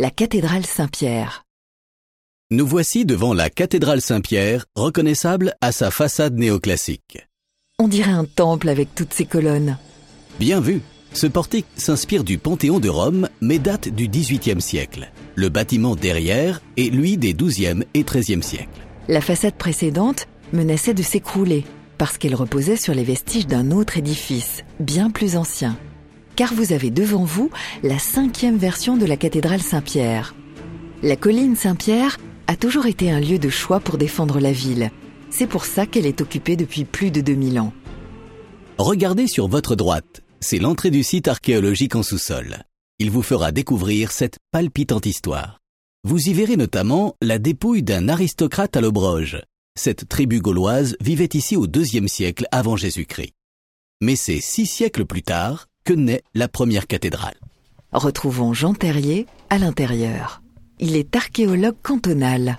la cathédrale Saint-Pierre. Nous voici devant la cathédrale Saint-Pierre, reconnaissable à sa façade néoclassique. On dirait un temple avec toutes ses colonnes. Bien vu, ce portique s'inspire du Panthéon de Rome, mais date du XVIIIe siècle. Le bâtiment derrière est lui des XIIe et XIIIe siècles. La façade précédente menaçait de s'écrouler parce qu'elle reposait sur les vestiges d'un autre édifice, bien plus ancien. Car vous avez devant vous la cinquième version de la cathédrale Saint-Pierre. La colline Saint-Pierre a toujours été un lieu de choix pour défendre la ville. C'est pour ça qu'elle est occupée depuis plus de 2000 ans. Regardez sur votre droite, c'est l'entrée du site archéologique en sous-sol. Il vous fera découvrir cette palpitante histoire. Vous y verrez notamment la dépouille d'un aristocrate à l'Aubroge. Cette tribu gauloise vivait ici au IIe siècle avant Jésus-Christ. Mais c'est six siècles plus tard que naît la première cathédrale. Retrouvons Jean Terrier à l'intérieur. Il est archéologue cantonal.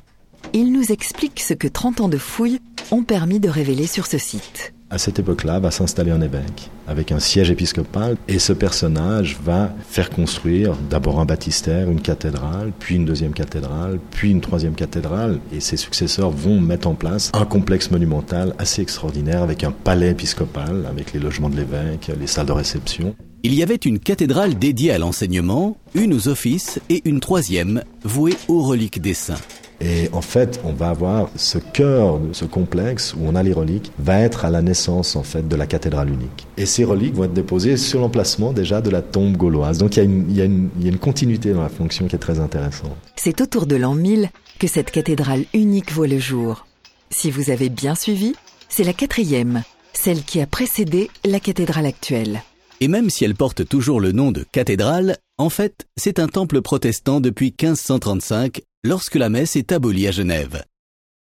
Il nous explique ce que 30 ans de fouilles ont permis de révéler sur ce site. À cette époque-là, va s'installer un évêque avec un siège épiscopal et ce personnage va faire construire d'abord un baptistère, une cathédrale, puis une deuxième cathédrale, puis une troisième cathédrale et ses successeurs vont mettre en place un complexe monumental assez extraordinaire avec un palais épiscopal avec les logements de l'évêque, les salles de réception. Il y avait une cathédrale dédiée à l'enseignement, une aux offices et une troisième vouée aux reliques des saints. Et en fait, on va avoir ce cœur de ce complexe où on a les reliques, va être à la naissance en fait de la cathédrale unique. Et ces reliques vont être déposées sur l'emplacement déjà de la tombe gauloise. Donc il y, a une, il, y a une, il y a une continuité dans la fonction qui est très intéressante. C'est autour de l'an 1000 que cette cathédrale unique voit le jour. Si vous avez bien suivi, c'est la quatrième, celle qui a précédé la cathédrale actuelle. Et même si elle porte toujours le nom de cathédrale, en fait, c'est un temple protestant depuis 1535 lorsque la messe est abolie à Genève.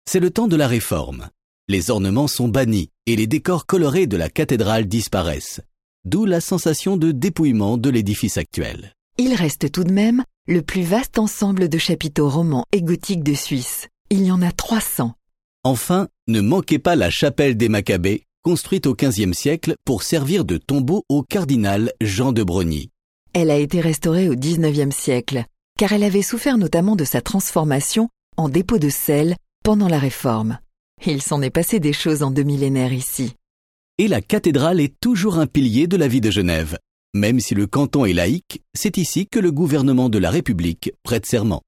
C'est le temps de la réforme. Les ornements sont bannis et les décors colorés de la cathédrale disparaissent, d'où la sensation de dépouillement de l'édifice actuel. Il reste tout de même le plus vaste ensemble de chapiteaux romans et gothiques de Suisse. Il y en a 300. Enfin, ne manquez pas la chapelle des Maccabées, construite au XVe siècle pour servir de tombeau au cardinal Jean de Brogny. Elle a été restaurée au XIXe siècle car elle avait souffert notamment de sa transformation en dépôt de sel pendant la Réforme. Il s'en est passé des choses en deux millénaires ici. Et la cathédrale est toujours un pilier de la vie de Genève. Même si le canton est laïque, c'est ici que le gouvernement de la République prête serment.